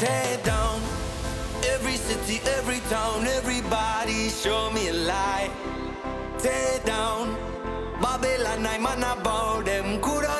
tear down every city, every town, everybody show me a lie. Tear down Babylon, I'm on about them. Could I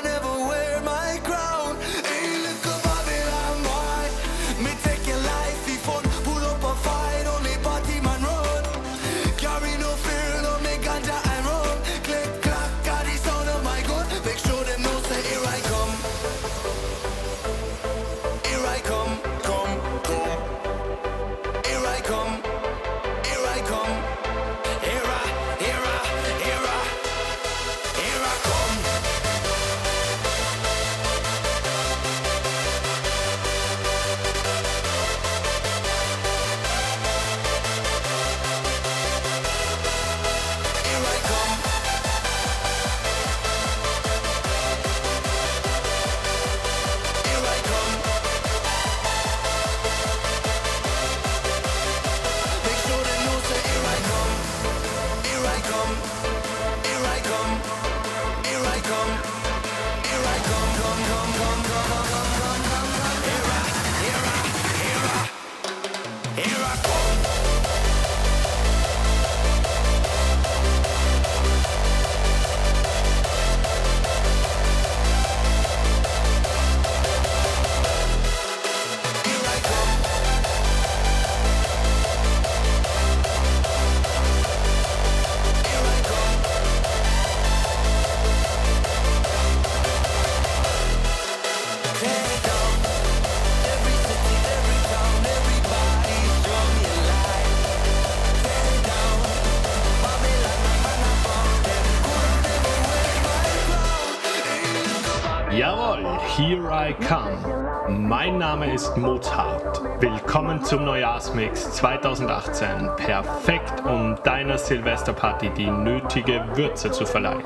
Name ist Mozart. Willkommen zum Neujahrsmix 2018. Perfekt, um deiner Silvesterparty die nötige Würze zu verleihen.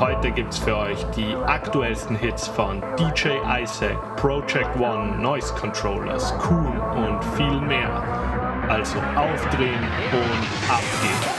Heute gibt's für euch die aktuellsten Hits von DJ Isaac, Project One, Noise Controllers, Cool und viel mehr. Also aufdrehen und abgehen.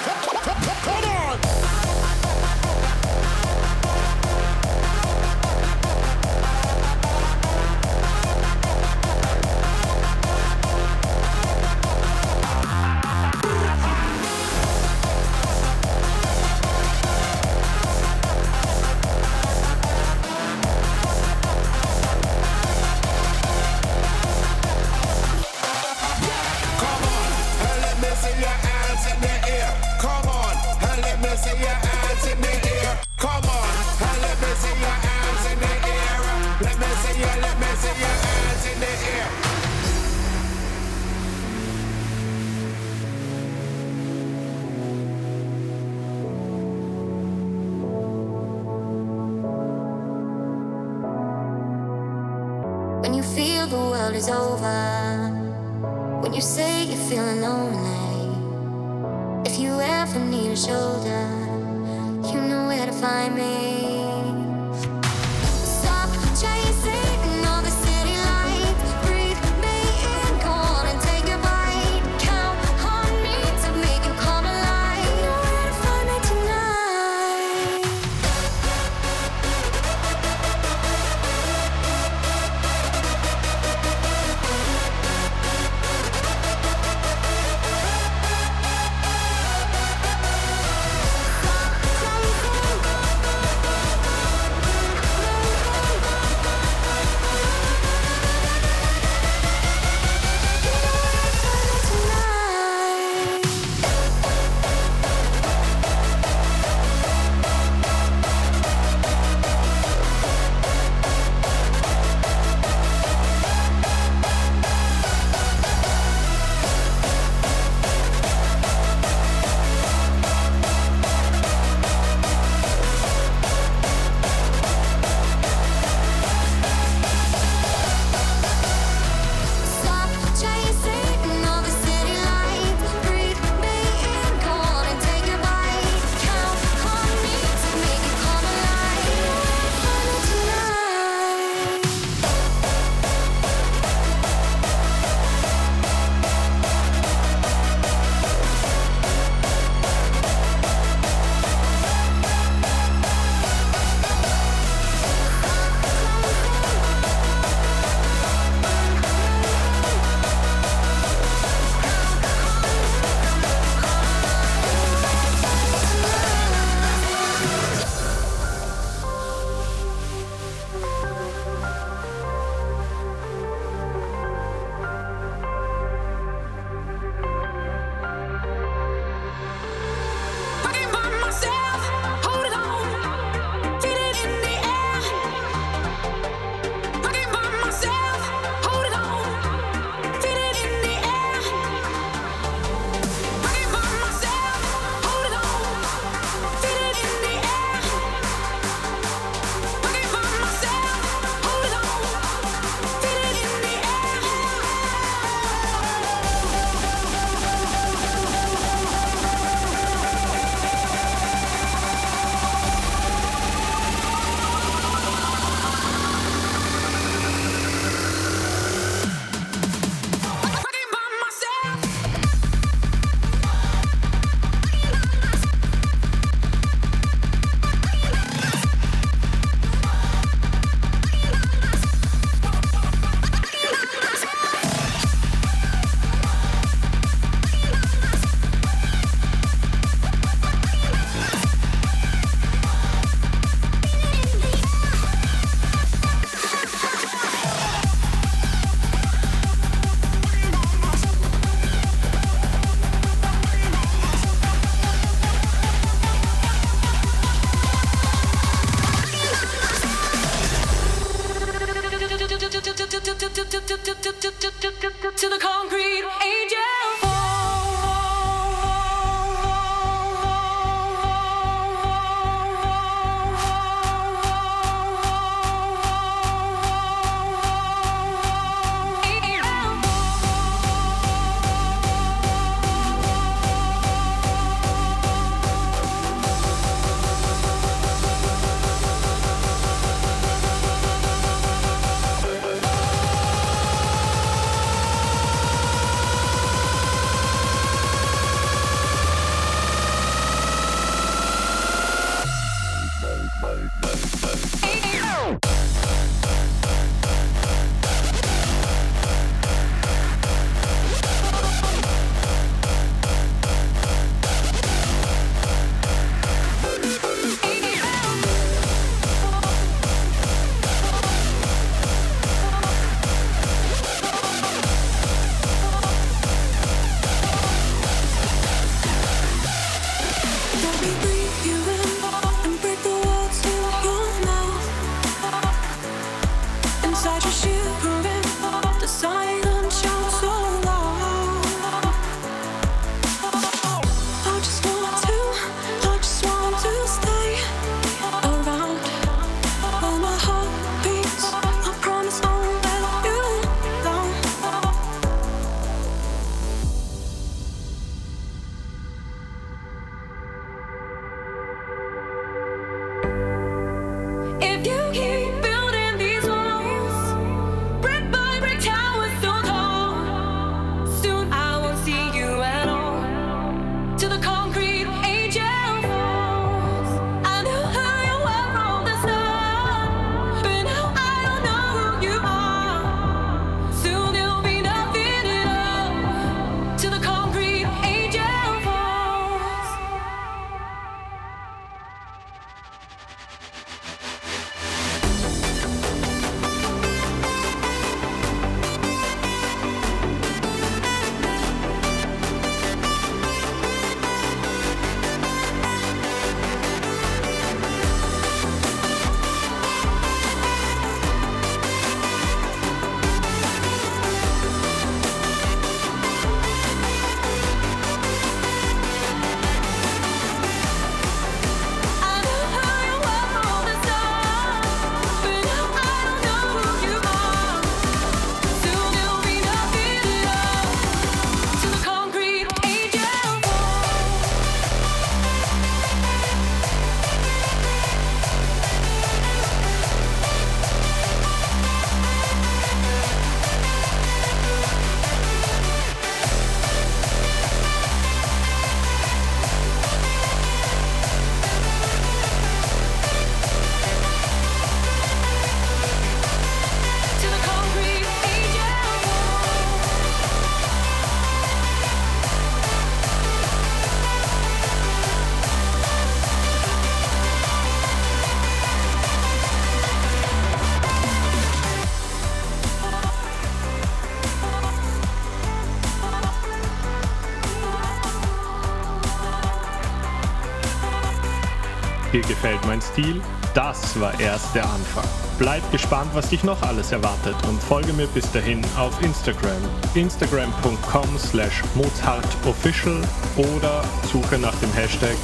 mein Stil? Das war erst der Anfang. Bleib gespannt, was dich noch alles erwartet und folge mir bis dahin auf Instagram. Instagram.com slash mozartofficial oder suche nach dem Hashtag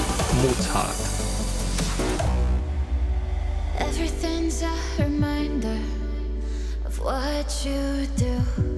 Mozart. Everything's a reminder of what you do.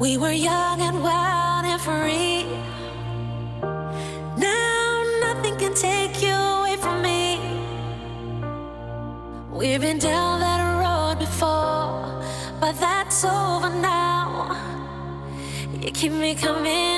We were young and wild and free. Now nothing can take you away from me. We've been down that road before, but that's over now. You keep me coming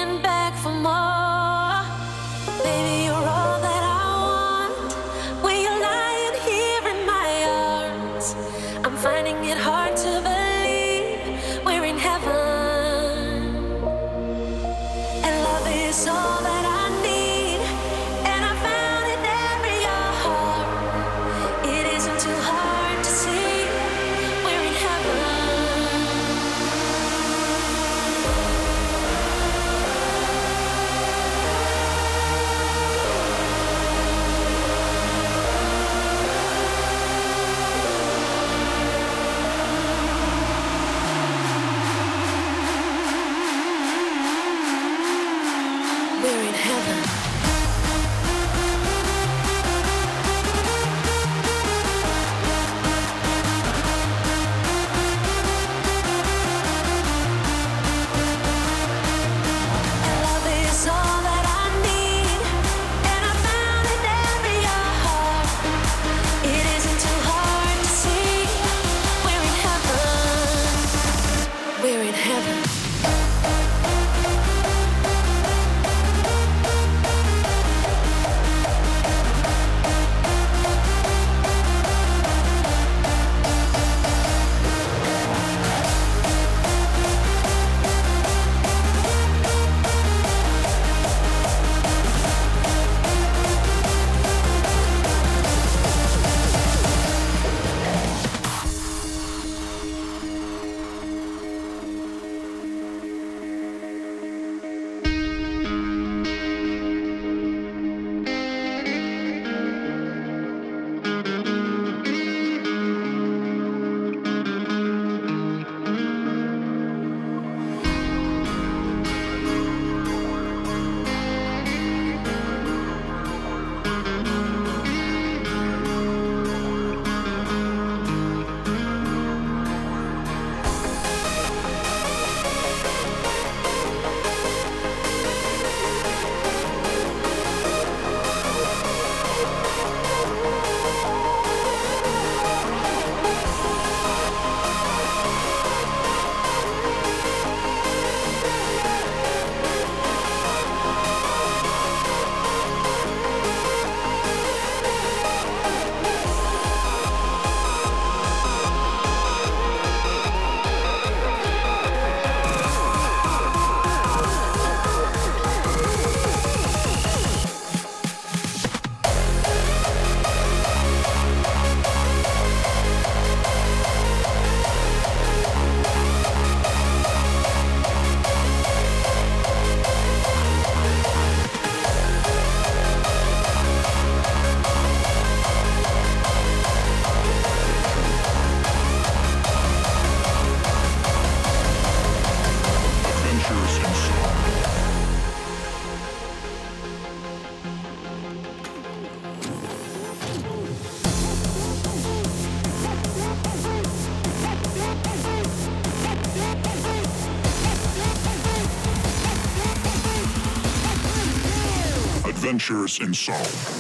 Adventures in Song.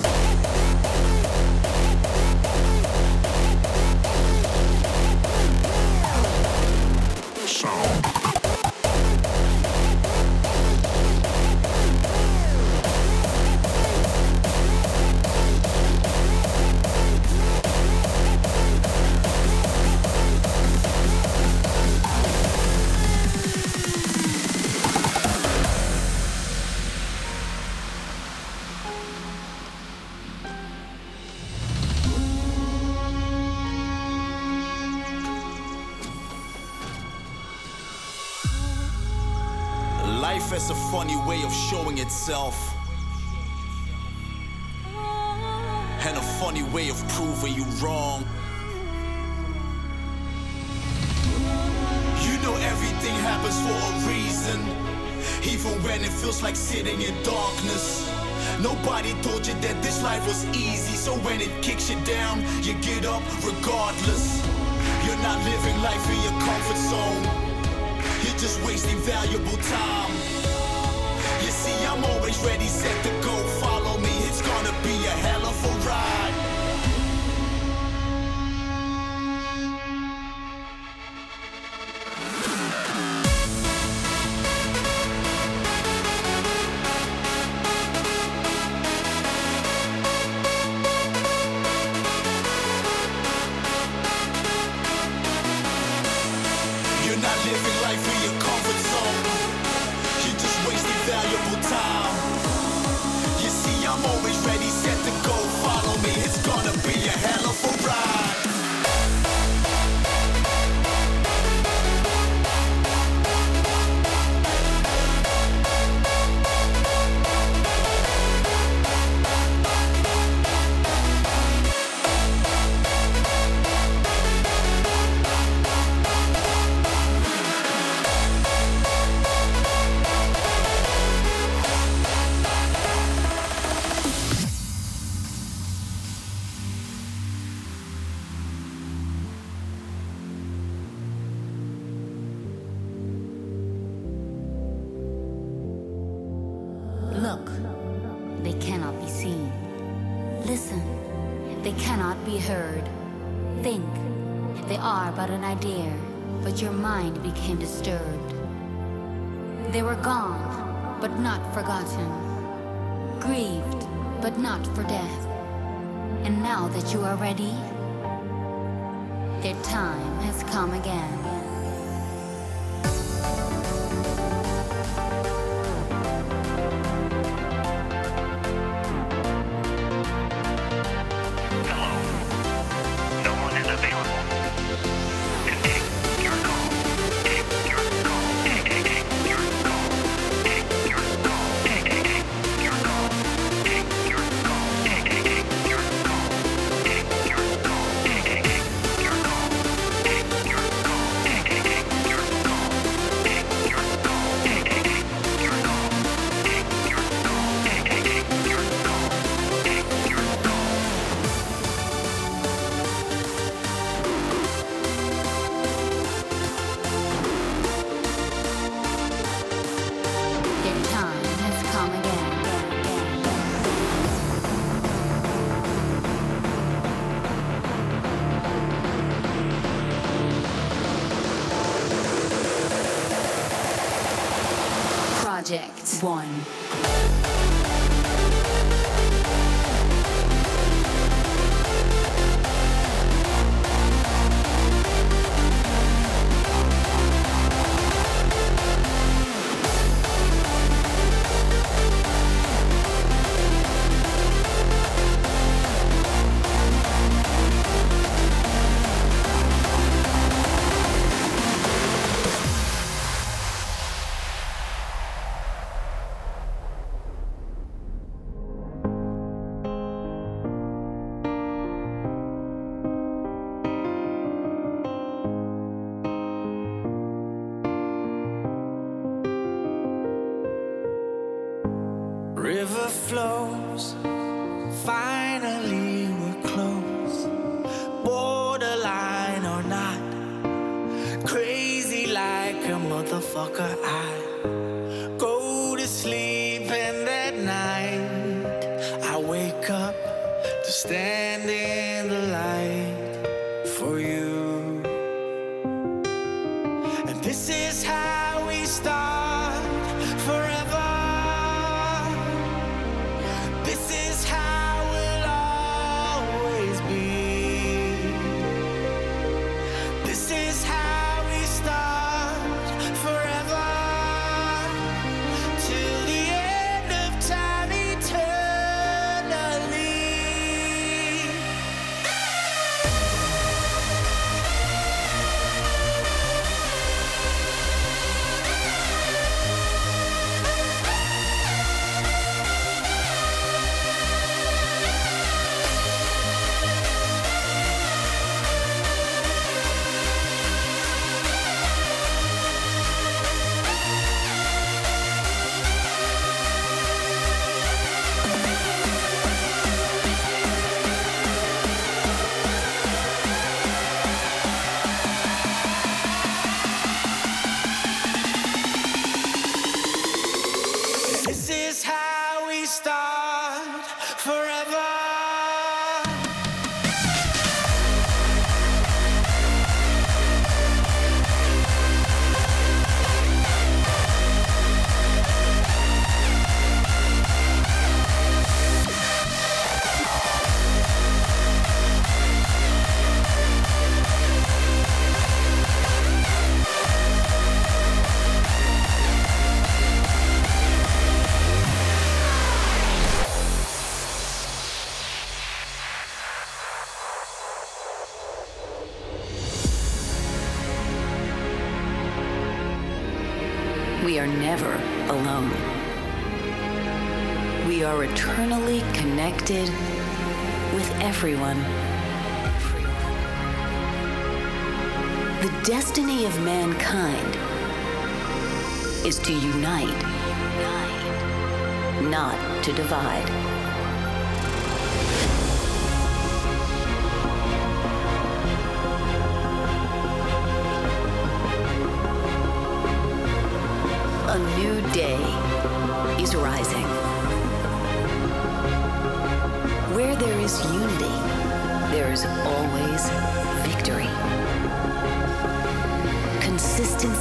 And a funny way of proving you wrong. You know everything happens for a reason. Even when it feels like sitting in darkness. Nobody told you that this life was easy. So when it kicks you down, you get up regardless. You're not living life in your comfort zone. You're just wasting valuable time. I'm always ready, set to go. Follow me, it's gonna be a hell of a one. Never alone. We are eternally connected with everyone. The destiny of mankind is to unite, not to divide.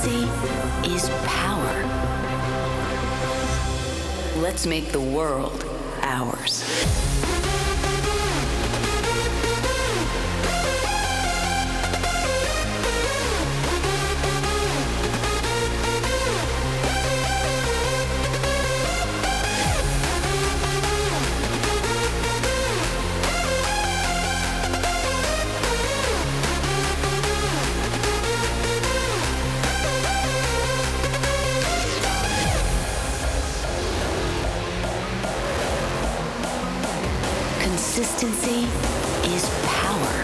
Consistency is power. Let's make the world ours. Consistency is power.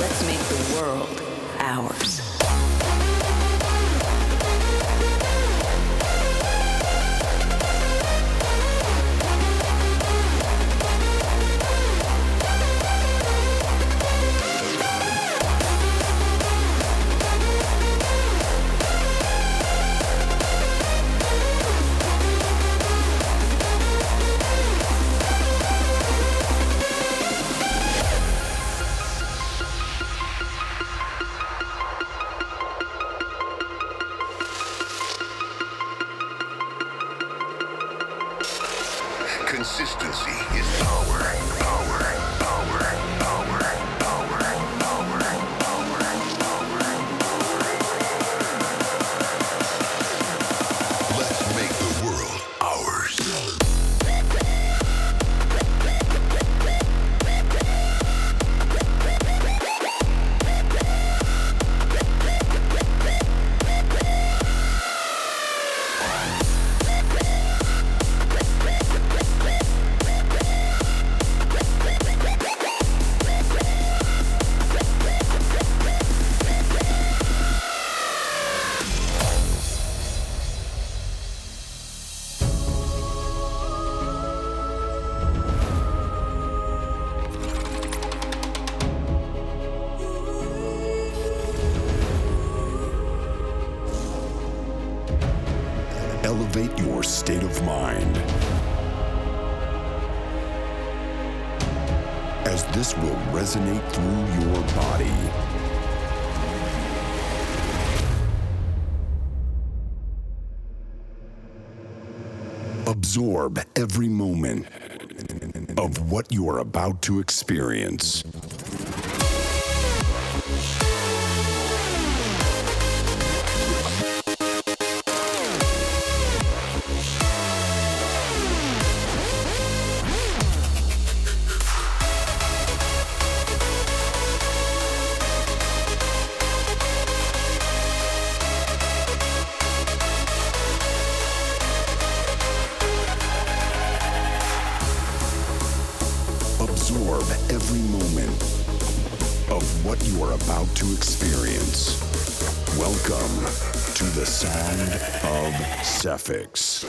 Let's make the world ours. Every moment of what you are about to experience. Every moment of what you are about to experience. Welcome to the sound of Cephix.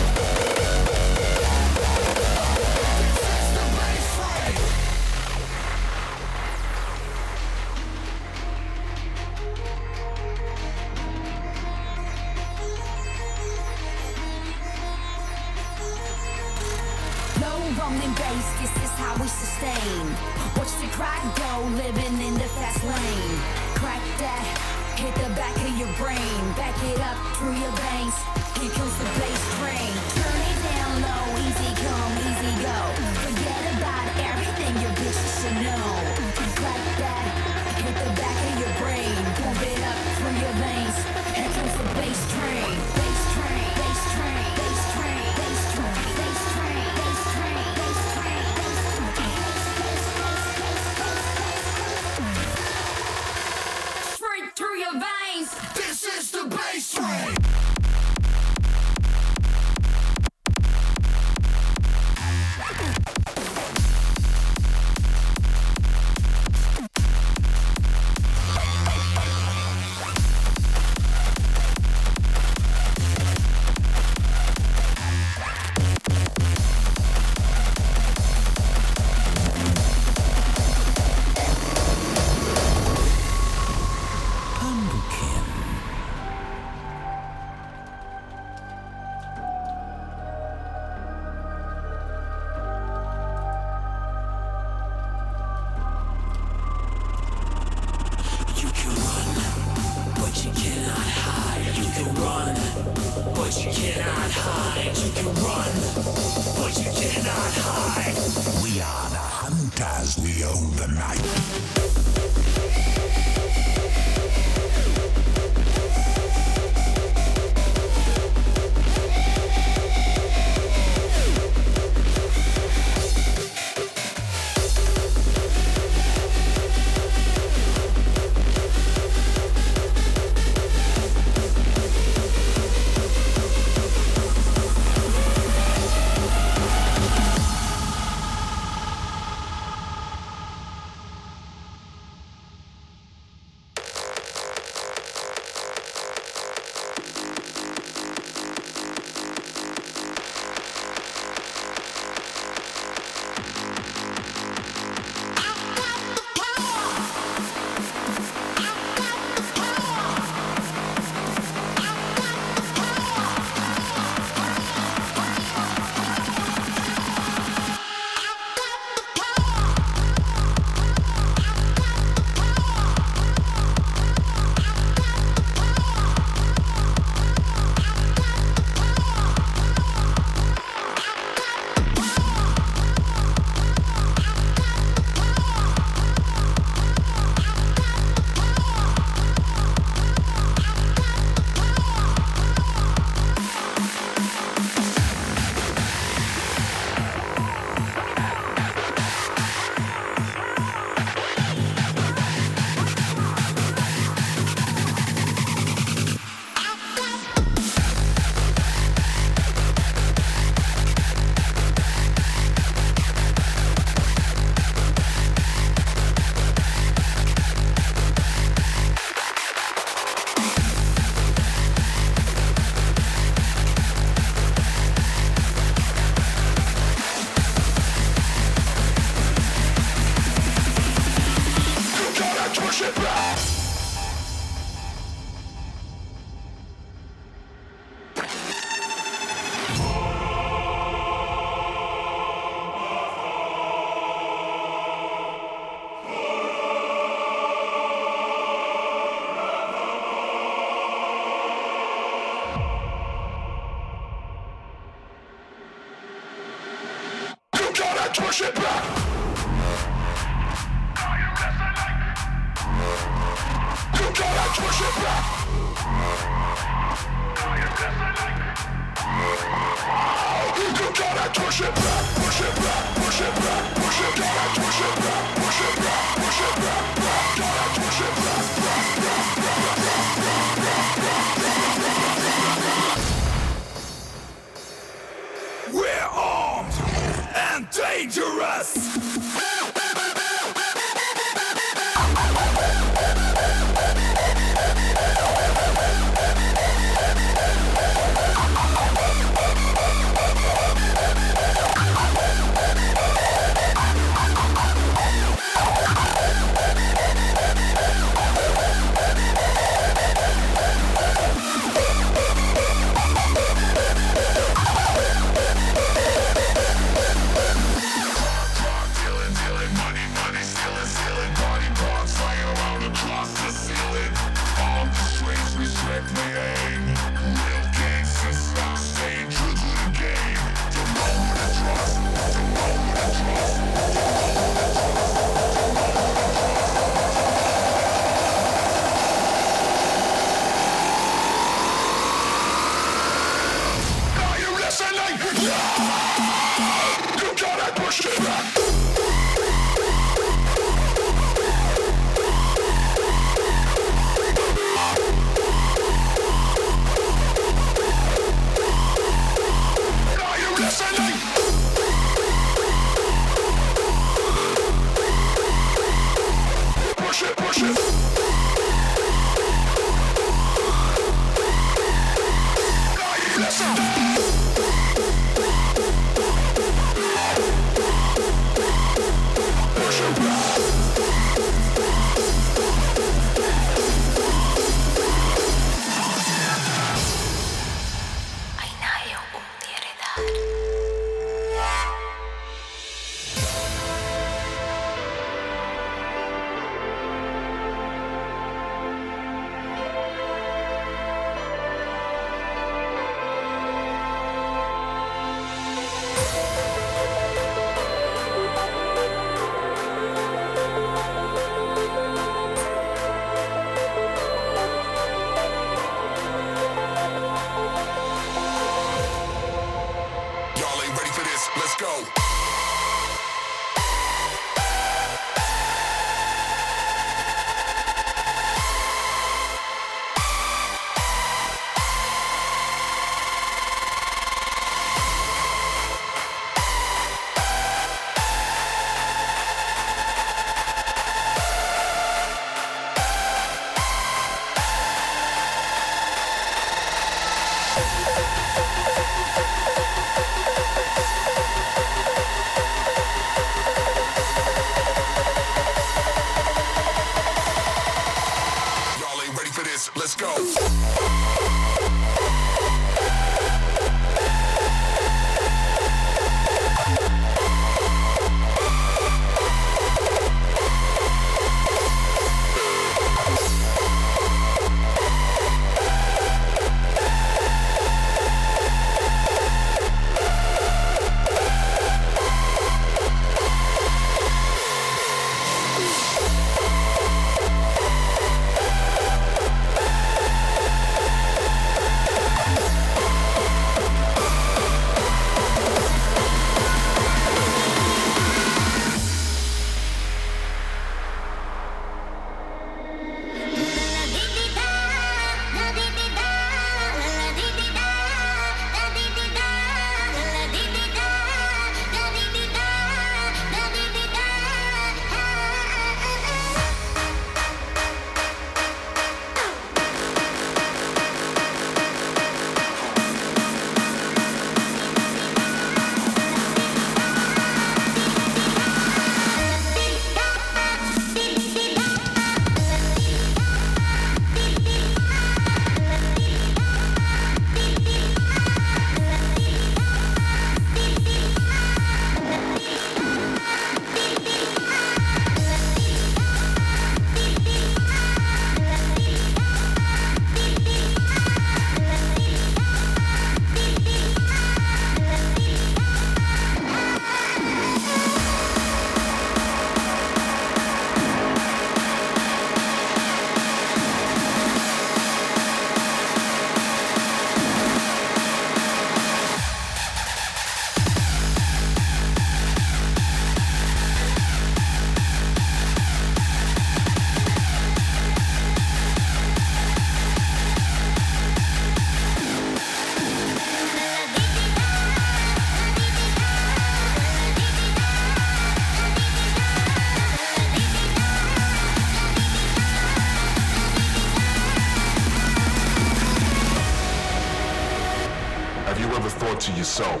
To yourself,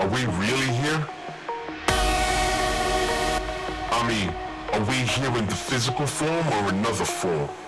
are we really here? I mean, are we here in the physical form or another form?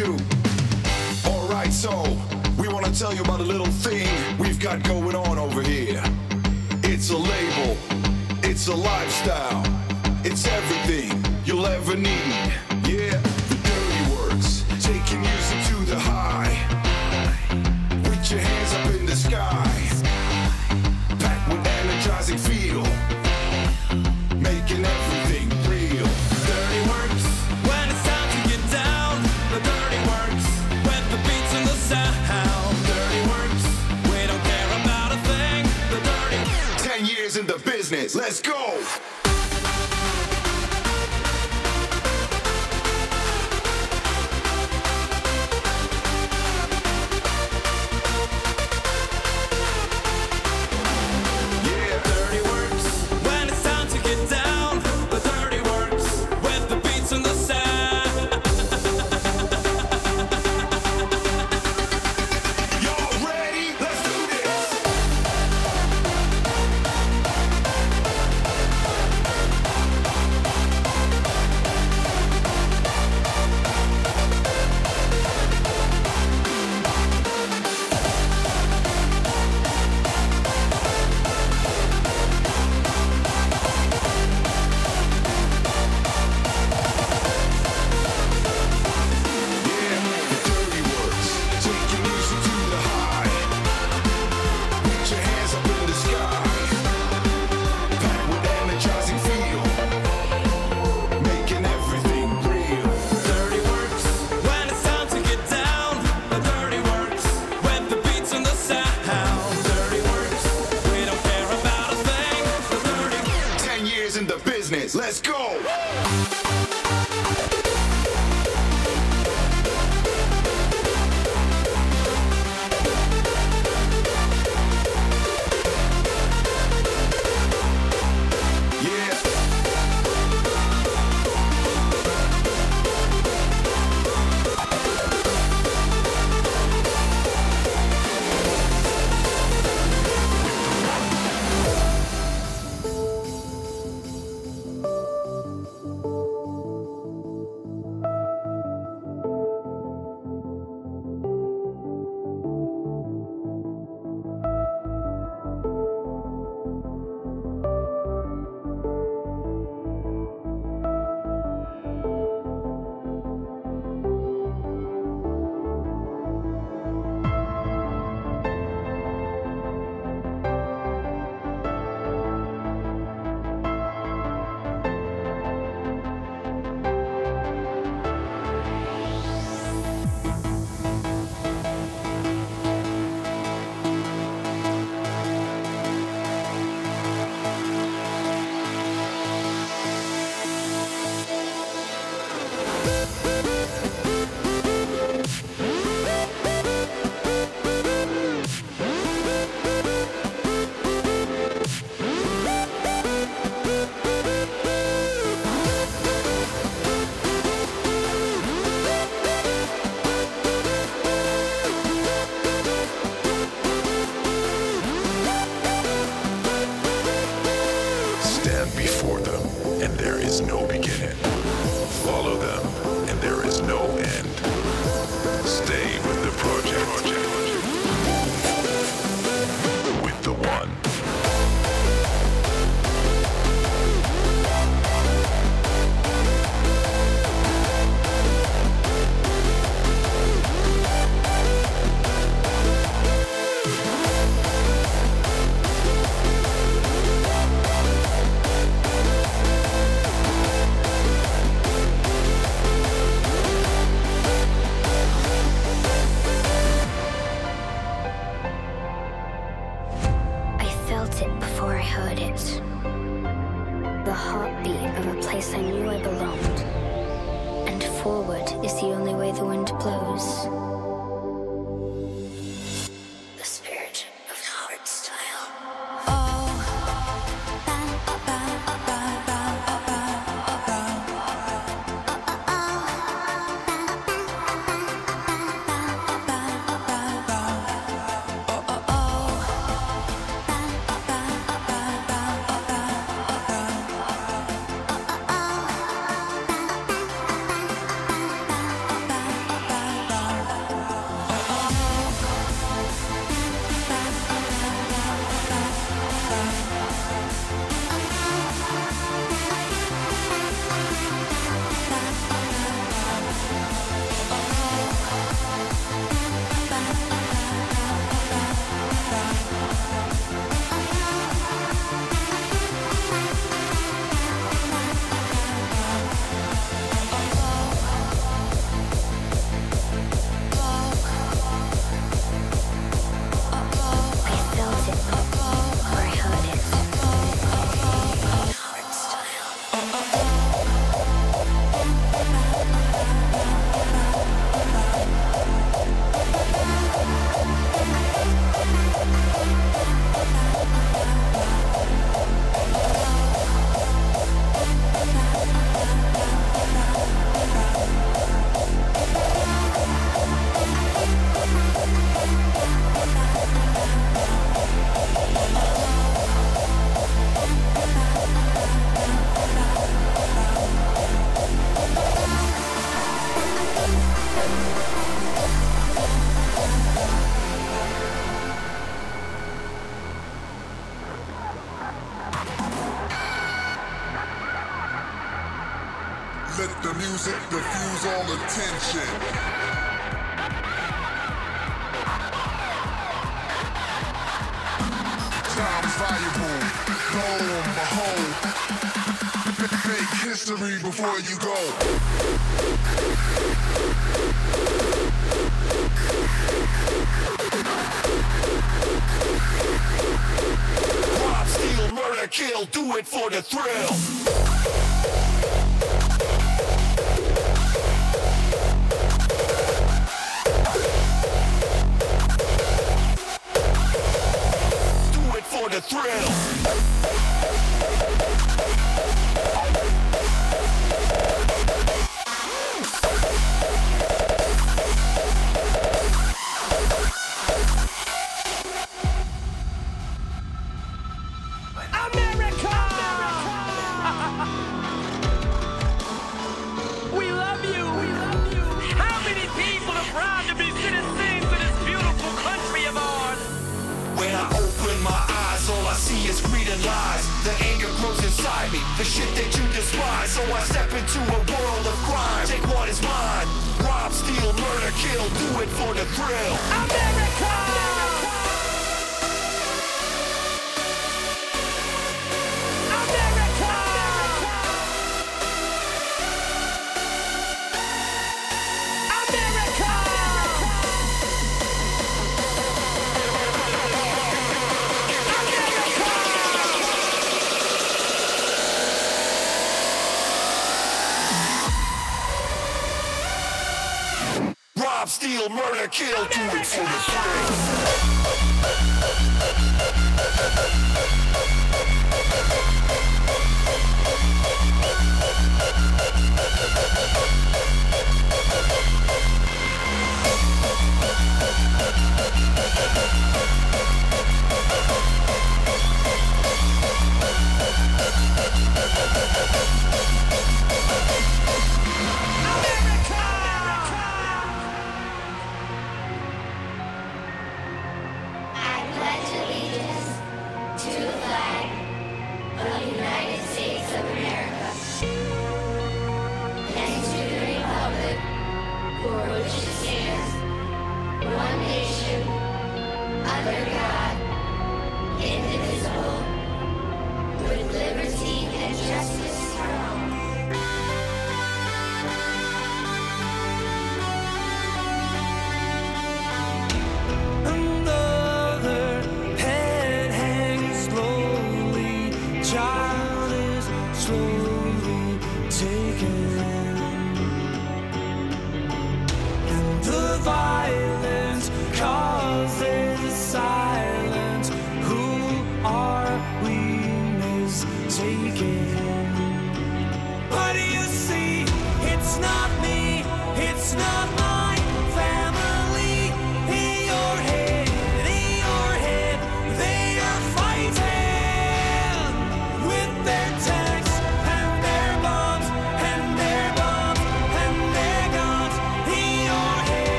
Check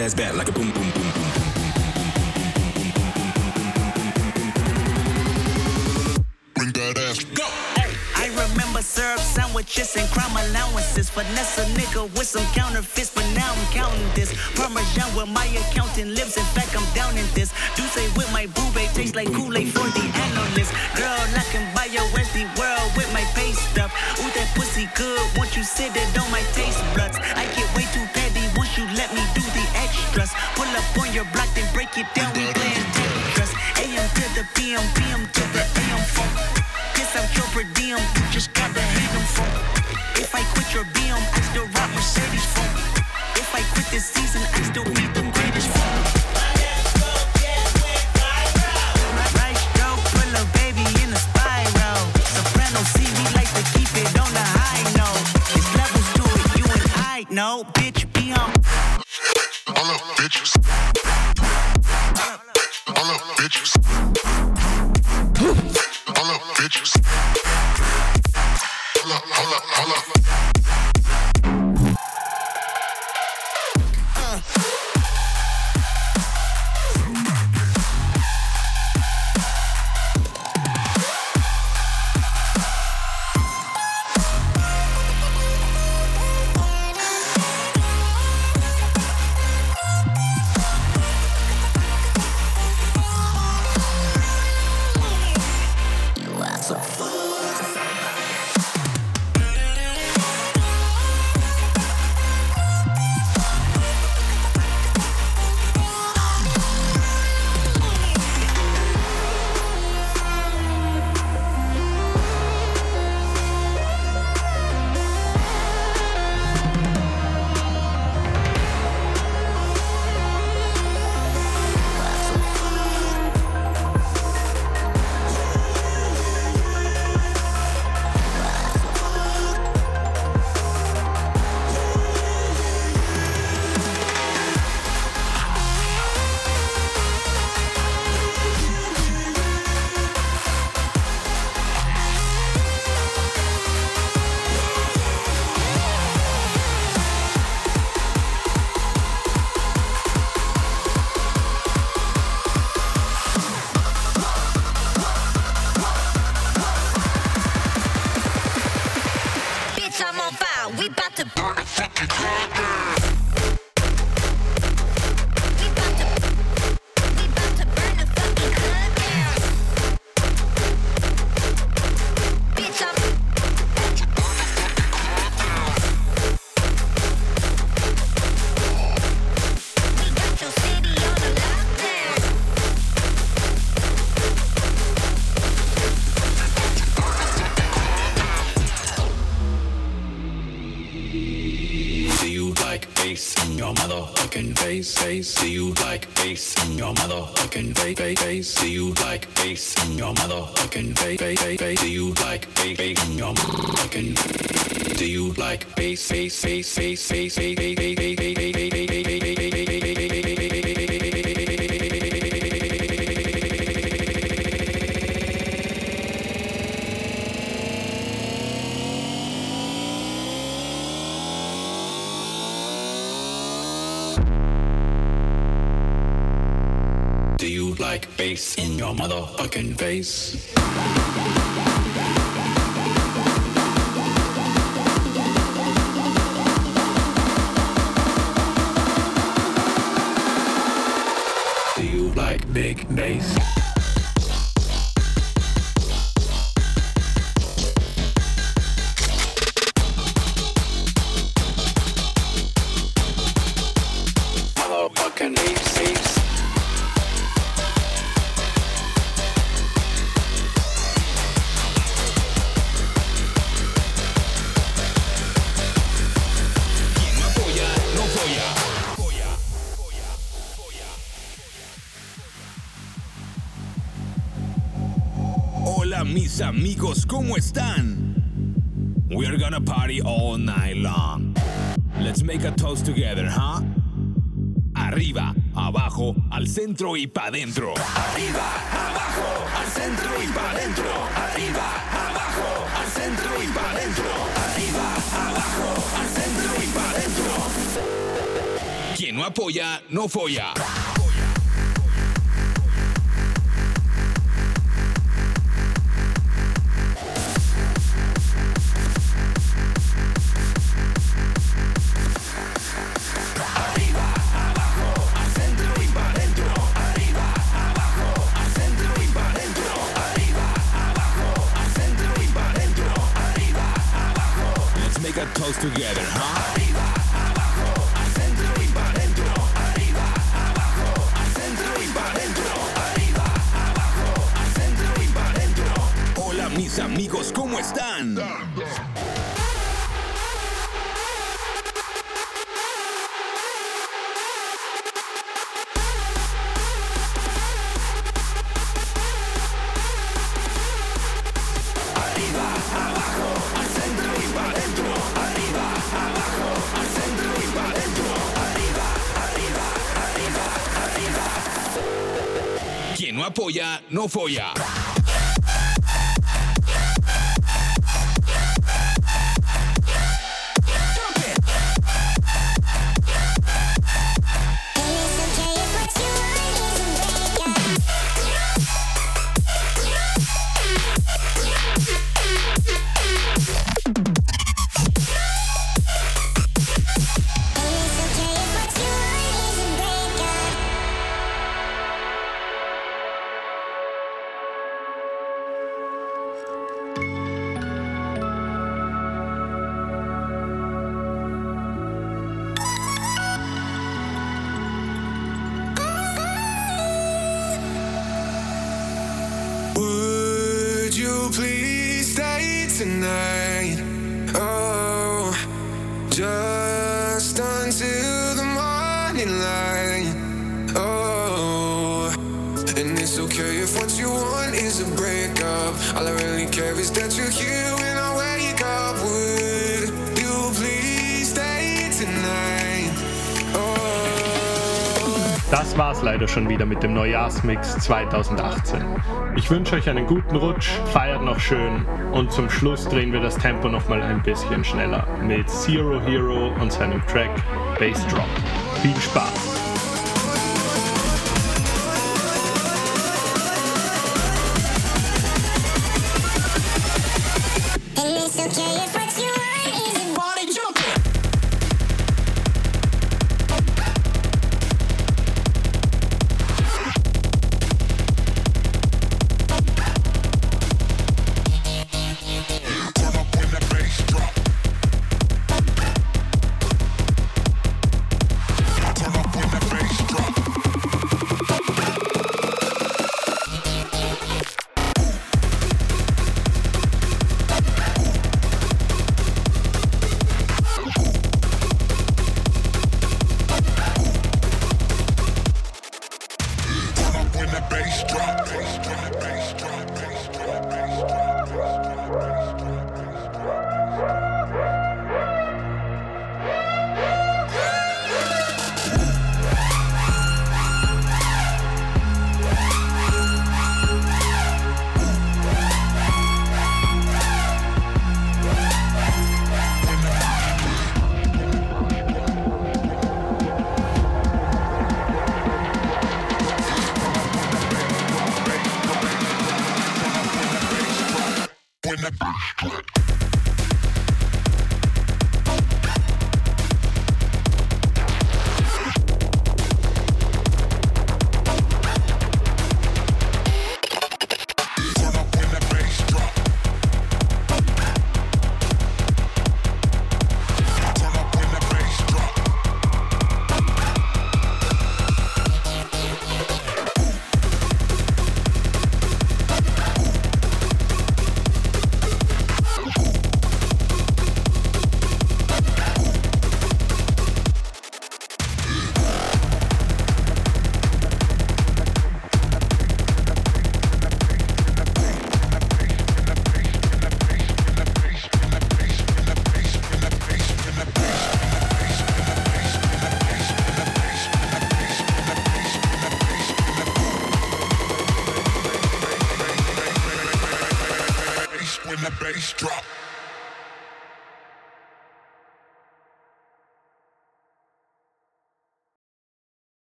Ass back like a boom, boom, boom, boom. Bring that ass. Go. I remember syrup sandwiches and crime allowances. Finesse a nigga with some counterfeits, but now I'm counting this. Parmesan where my accountant lives. In fact, I'm down in this. Do say with my boo babe tastes like Kool-Aid for the analyst. Girl, I can buy your Westy world with my pay stuff. Ooh, that pussy good. Won't you sit it on my taste buds? I get way on your block, then break it down. We playing Tetris. AM to the PM, face face face face face pa' adentro. Arriba, abajo, al centro y para adentro. Arriba, abajo, al centro y para adentro. Arriba, abajo, al centro y para adentro. Quien no apoya, no folla. apoya, no folla. Mix 2018. Ich wünsche euch einen guten Rutsch, feiert noch schön und zum Schluss drehen wir das Tempo nochmal ein bisschen schneller mit Zero Hero und seinem Track Bass Drop. Viel Spaß!